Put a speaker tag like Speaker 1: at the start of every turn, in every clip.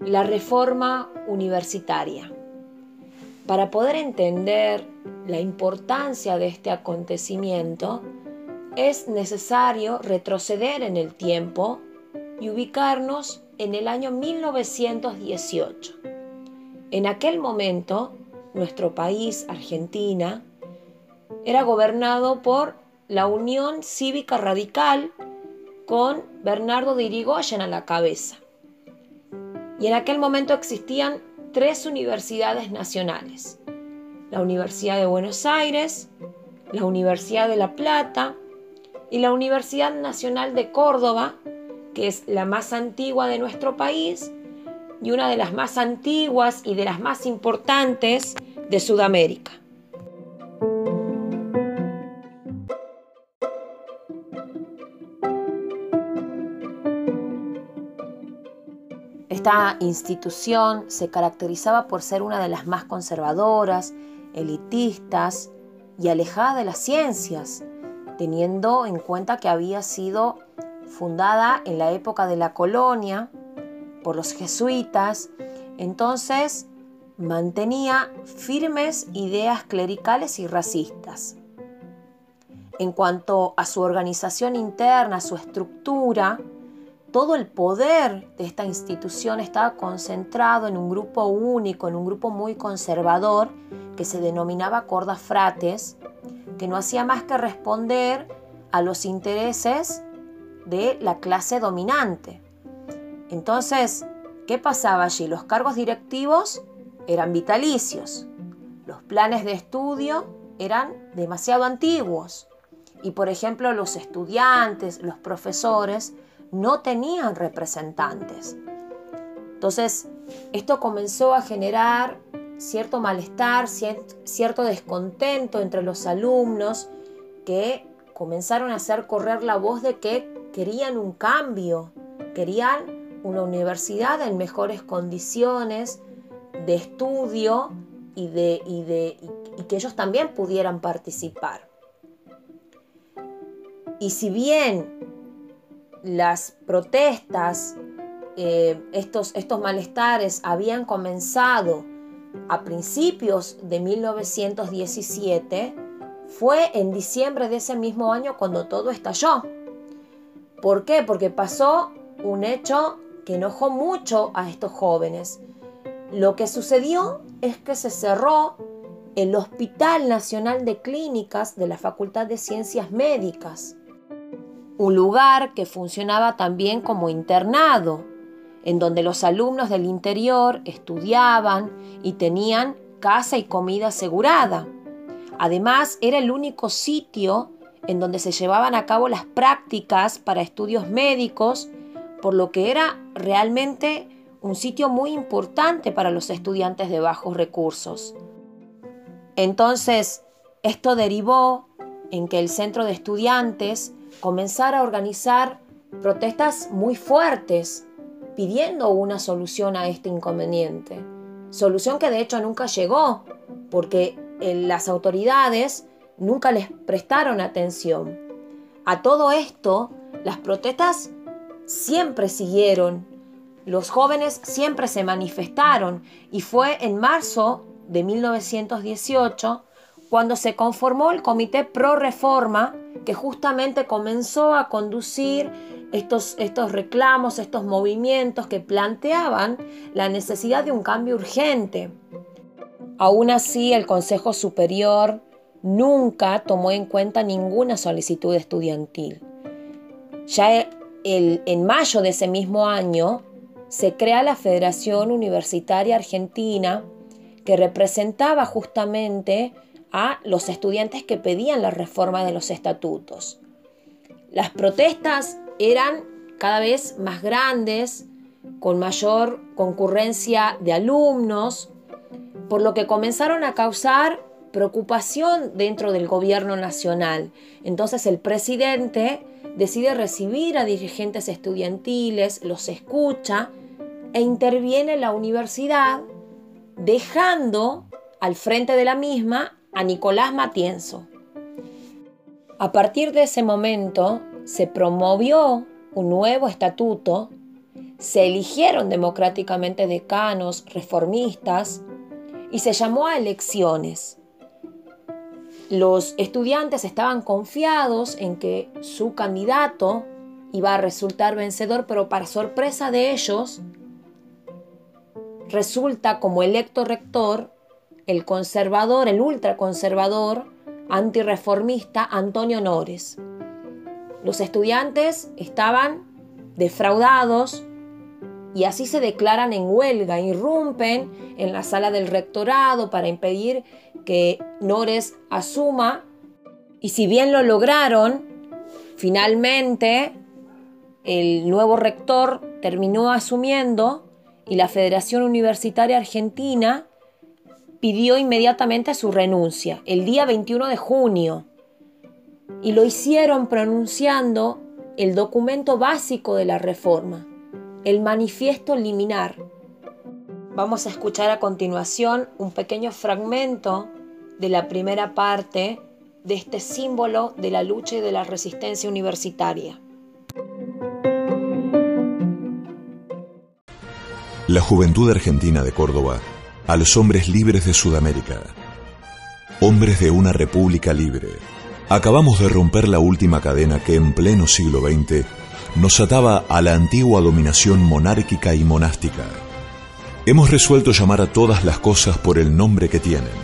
Speaker 1: La reforma universitaria. Para poder entender la importancia de este acontecimiento, es necesario retroceder en el tiempo y ubicarnos en el año 1918. En aquel momento, nuestro país, Argentina, era gobernado por la Unión Cívica Radical con Bernardo de Irigoyen a la cabeza. Y en aquel momento existían tres universidades nacionales. La Universidad de Buenos Aires, la Universidad de La Plata y la Universidad Nacional de Córdoba, que es la más antigua de nuestro país y una de las más antiguas y de las más importantes de Sudamérica. Esta institución se caracterizaba por ser una de las más conservadoras, elitistas y alejada de las ciencias, teniendo en cuenta que había sido fundada en la época de la colonia por los jesuitas, entonces mantenía firmes ideas clericales y racistas. En cuanto a su organización interna, su estructura, todo el poder de esta institución estaba concentrado en un grupo único, en un grupo muy conservador que se denominaba Corda Frates, que no hacía más que responder a los intereses de la clase dominante. Entonces, ¿qué pasaba allí? Los cargos directivos eran vitalicios, los planes de estudio eran demasiado antiguos y, por ejemplo, los estudiantes, los profesores, no tenían representantes. Entonces, esto comenzó a generar cierto malestar, cierto descontento entre los alumnos que comenzaron a hacer correr la voz de que querían un cambio, querían una universidad en mejores condiciones de estudio y, de, y que ellos también pudieran participar. Y si bien las protestas, eh, estos, estos malestares habían comenzado a principios de 1917, fue en diciembre de ese mismo año cuando todo estalló. ¿Por qué? Porque pasó un hecho que enojó mucho a estos jóvenes. Lo que sucedió es que se cerró el Hospital Nacional de Clínicas de la Facultad de Ciencias Médicas un lugar que funcionaba también como internado, en donde los alumnos del interior estudiaban y tenían casa y comida asegurada. Además, era el único sitio en donde se llevaban a cabo las prácticas para estudios médicos, por lo que era realmente un sitio muy importante para los estudiantes de bajos recursos. Entonces, esto derivó en que el centro de estudiantes comenzar a organizar protestas muy fuertes pidiendo una solución a este inconveniente. Solución que de hecho nunca llegó porque eh, las autoridades nunca les prestaron atención. A todo esto, las protestas siempre siguieron, los jóvenes siempre se manifestaron y fue en marzo de 1918 cuando se conformó el Comité Pro Reforma que justamente comenzó a conducir estos, estos reclamos, estos movimientos que planteaban la necesidad de un cambio urgente. Aún así, el Consejo Superior nunca tomó en cuenta ninguna solicitud estudiantil. Ya en mayo de ese mismo año se crea la Federación Universitaria Argentina que representaba justamente a los estudiantes que pedían la reforma de los estatutos. Las protestas eran cada vez más grandes, con mayor concurrencia de alumnos, por lo que comenzaron a causar preocupación dentro del gobierno nacional. Entonces el presidente decide recibir a dirigentes estudiantiles, los escucha e interviene la universidad, dejando al frente de la misma a Nicolás Matienzo. A partir de ese momento, se promovió un nuevo estatuto, se eligieron democráticamente decanos reformistas y se llamó a elecciones. Los estudiantes estaban confiados en que su candidato iba a resultar vencedor, pero para sorpresa de ellos, resulta como electo rector el conservador, el ultraconservador, antirreformista Antonio Nores. Los estudiantes estaban defraudados y así se declaran en huelga, irrumpen en la sala del rectorado para impedir que Nores asuma y si bien lo lograron, finalmente el nuevo rector terminó asumiendo y la Federación Universitaria Argentina pidió inmediatamente su renuncia, el día 21 de junio, y lo hicieron pronunciando el documento básico de la reforma, el manifiesto liminar. Vamos a escuchar a continuación un pequeño fragmento de la primera parte de este símbolo de la lucha y de la resistencia universitaria.
Speaker 2: La juventud argentina de Córdoba a los hombres libres de Sudamérica. Hombres de una república libre. Acabamos de romper la última cadena que en pleno siglo XX nos ataba a la antigua dominación monárquica y monástica. Hemos resuelto llamar a todas las cosas por el nombre que tienen.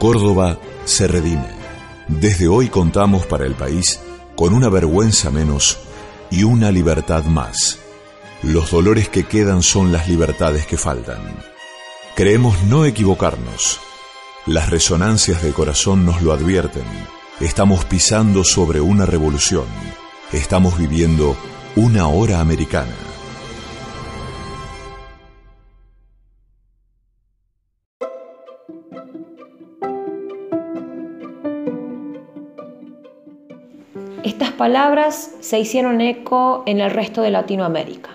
Speaker 2: Córdoba se redime. Desde hoy contamos para el país con una vergüenza menos y una libertad más. Los dolores que quedan son las libertades que faltan. Creemos no equivocarnos. Las resonancias del corazón nos lo advierten. Estamos pisando sobre una revolución. Estamos viviendo una hora americana.
Speaker 1: Estas palabras se hicieron eco en el resto de Latinoamérica.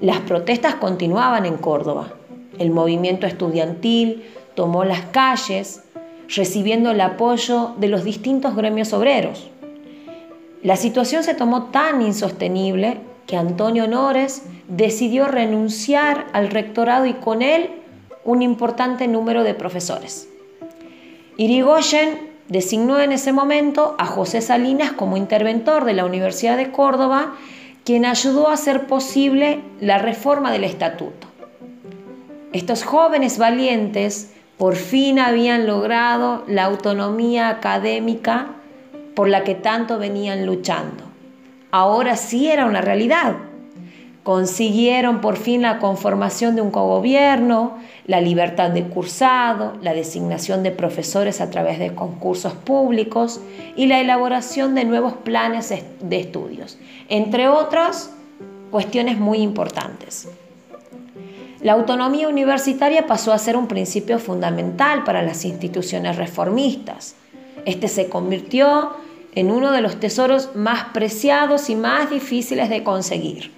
Speaker 1: Las protestas continuaban en Córdoba. El movimiento estudiantil tomó las calles recibiendo el apoyo de los distintos gremios obreros. La situación se tomó tan insostenible que Antonio Honores decidió renunciar al rectorado y con él un importante número de profesores. Irigoyen designó en ese momento a José Salinas como interventor de la Universidad de Córdoba, quien ayudó a hacer posible la reforma del estatuto. Estos jóvenes valientes por fin habían logrado la autonomía académica por la que tanto venían luchando. Ahora sí era una realidad. Consiguieron por fin la conformación de un cogobierno, la libertad de cursado, la designación de profesores a través de concursos públicos y la elaboración de nuevos planes de estudios, entre otras cuestiones muy importantes. La autonomía universitaria pasó a ser un principio fundamental para las instituciones reformistas. Este se convirtió en uno de los tesoros más preciados y más difíciles de conseguir.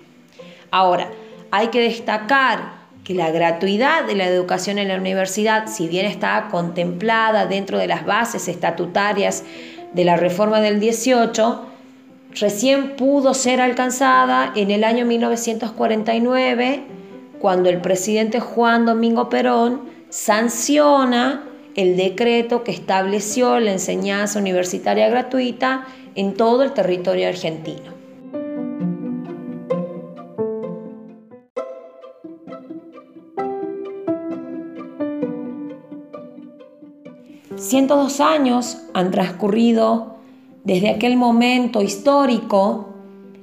Speaker 1: Ahora, hay que destacar que la gratuidad de la educación en la universidad, si bien está contemplada dentro de las bases estatutarias de la reforma del 18, recién pudo ser alcanzada en el año 1949 cuando el presidente Juan Domingo Perón sanciona el decreto que estableció la enseñanza universitaria gratuita en todo el territorio argentino. dos años han transcurrido desde aquel momento histórico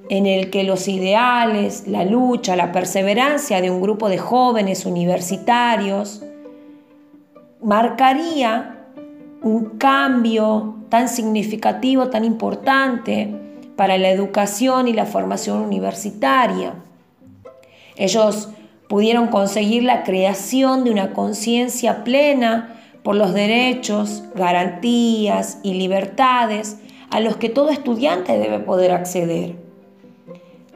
Speaker 1: en el que los ideales, la lucha, la perseverancia de un grupo de jóvenes universitarios marcaría un cambio tan significativo, tan importante para la educación y la formación universitaria. Ellos pudieron conseguir la creación de una conciencia plena por los derechos, garantías y libertades a los que todo estudiante debe poder acceder.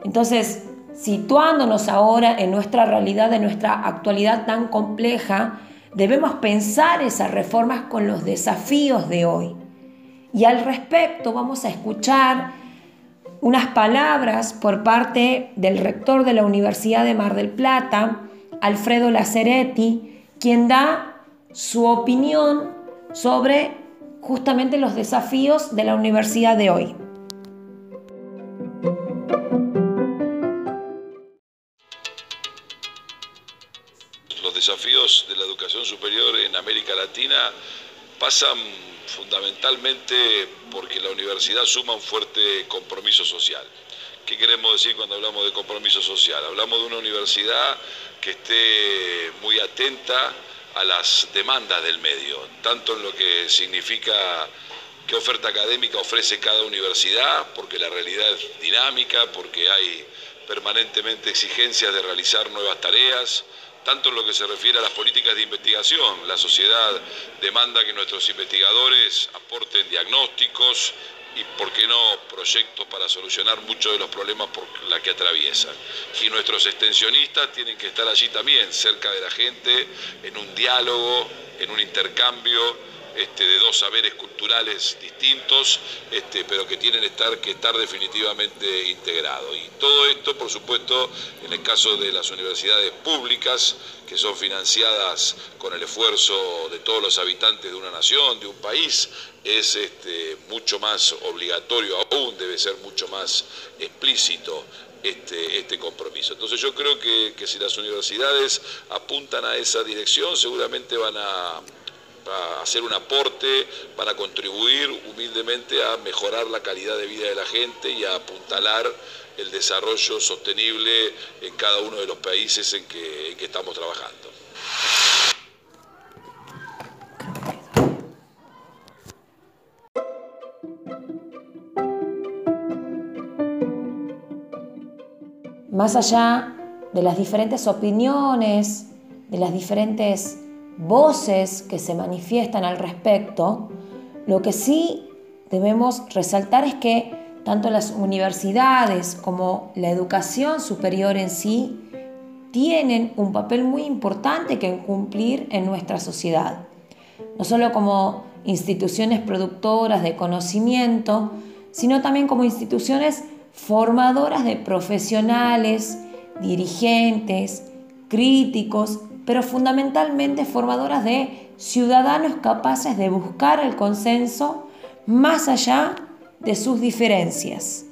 Speaker 1: Entonces, situándonos ahora en nuestra realidad, en nuestra actualidad tan compleja, debemos pensar esas reformas con los desafíos de hoy. Y al respecto vamos a escuchar unas palabras por parte del rector de la Universidad de Mar del Plata, Alfredo Laceretti, quien da su opinión sobre justamente los desafíos de la universidad de hoy.
Speaker 3: Desafíos de la educación superior en América Latina pasan fundamentalmente porque la universidad suma un fuerte compromiso social. ¿Qué queremos decir cuando hablamos de compromiso social? Hablamos de una universidad que esté muy atenta a las demandas del medio, tanto en lo que significa qué oferta académica ofrece cada universidad, porque la realidad es dinámica, porque hay permanentemente exigencias de realizar nuevas tareas, tanto en lo que se refiere a las políticas de investigación. La sociedad demanda que nuestros investigadores aporten diagnósticos y, por qué no, proyectos para solucionar muchos de los problemas por la que atraviesan. Y nuestros extensionistas tienen que estar allí también, cerca de la gente, en un diálogo, en un intercambio este, de dos saberes culturales distintos, este, pero que tienen que estar definitivamente integrados. Y todo esto, por supuesto, en el caso de las universidades públicas, que son financiadas con el esfuerzo de todos los habitantes de una nación, de un país, es este, mucho más obligatorio aún, debe ser mucho más explícito este, compromiso. Entonces yo creo que si las universidades apuntan a esa dirección, seguramente van a a hacer un aporte para contribuir humildemente a mejorar la calidad de vida de la gente y a apuntalar el desarrollo sostenible en cada uno de los países en que, estamos trabajando.
Speaker 1: Más allá de las diferentes opiniones, de las diferentes voces que se manifiestan al respecto, lo que sí debemos resaltar es que tanto las universidades como la educación superior en sí tienen un papel muy importante que cumplir en nuestra sociedad, no solo como instituciones productoras de conocimiento, sino también como instituciones formadoras de profesionales, dirigentes, críticos pero fundamentalmente formadoras de ciudadanos capaces de buscar el consenso más allá de sus diferencias.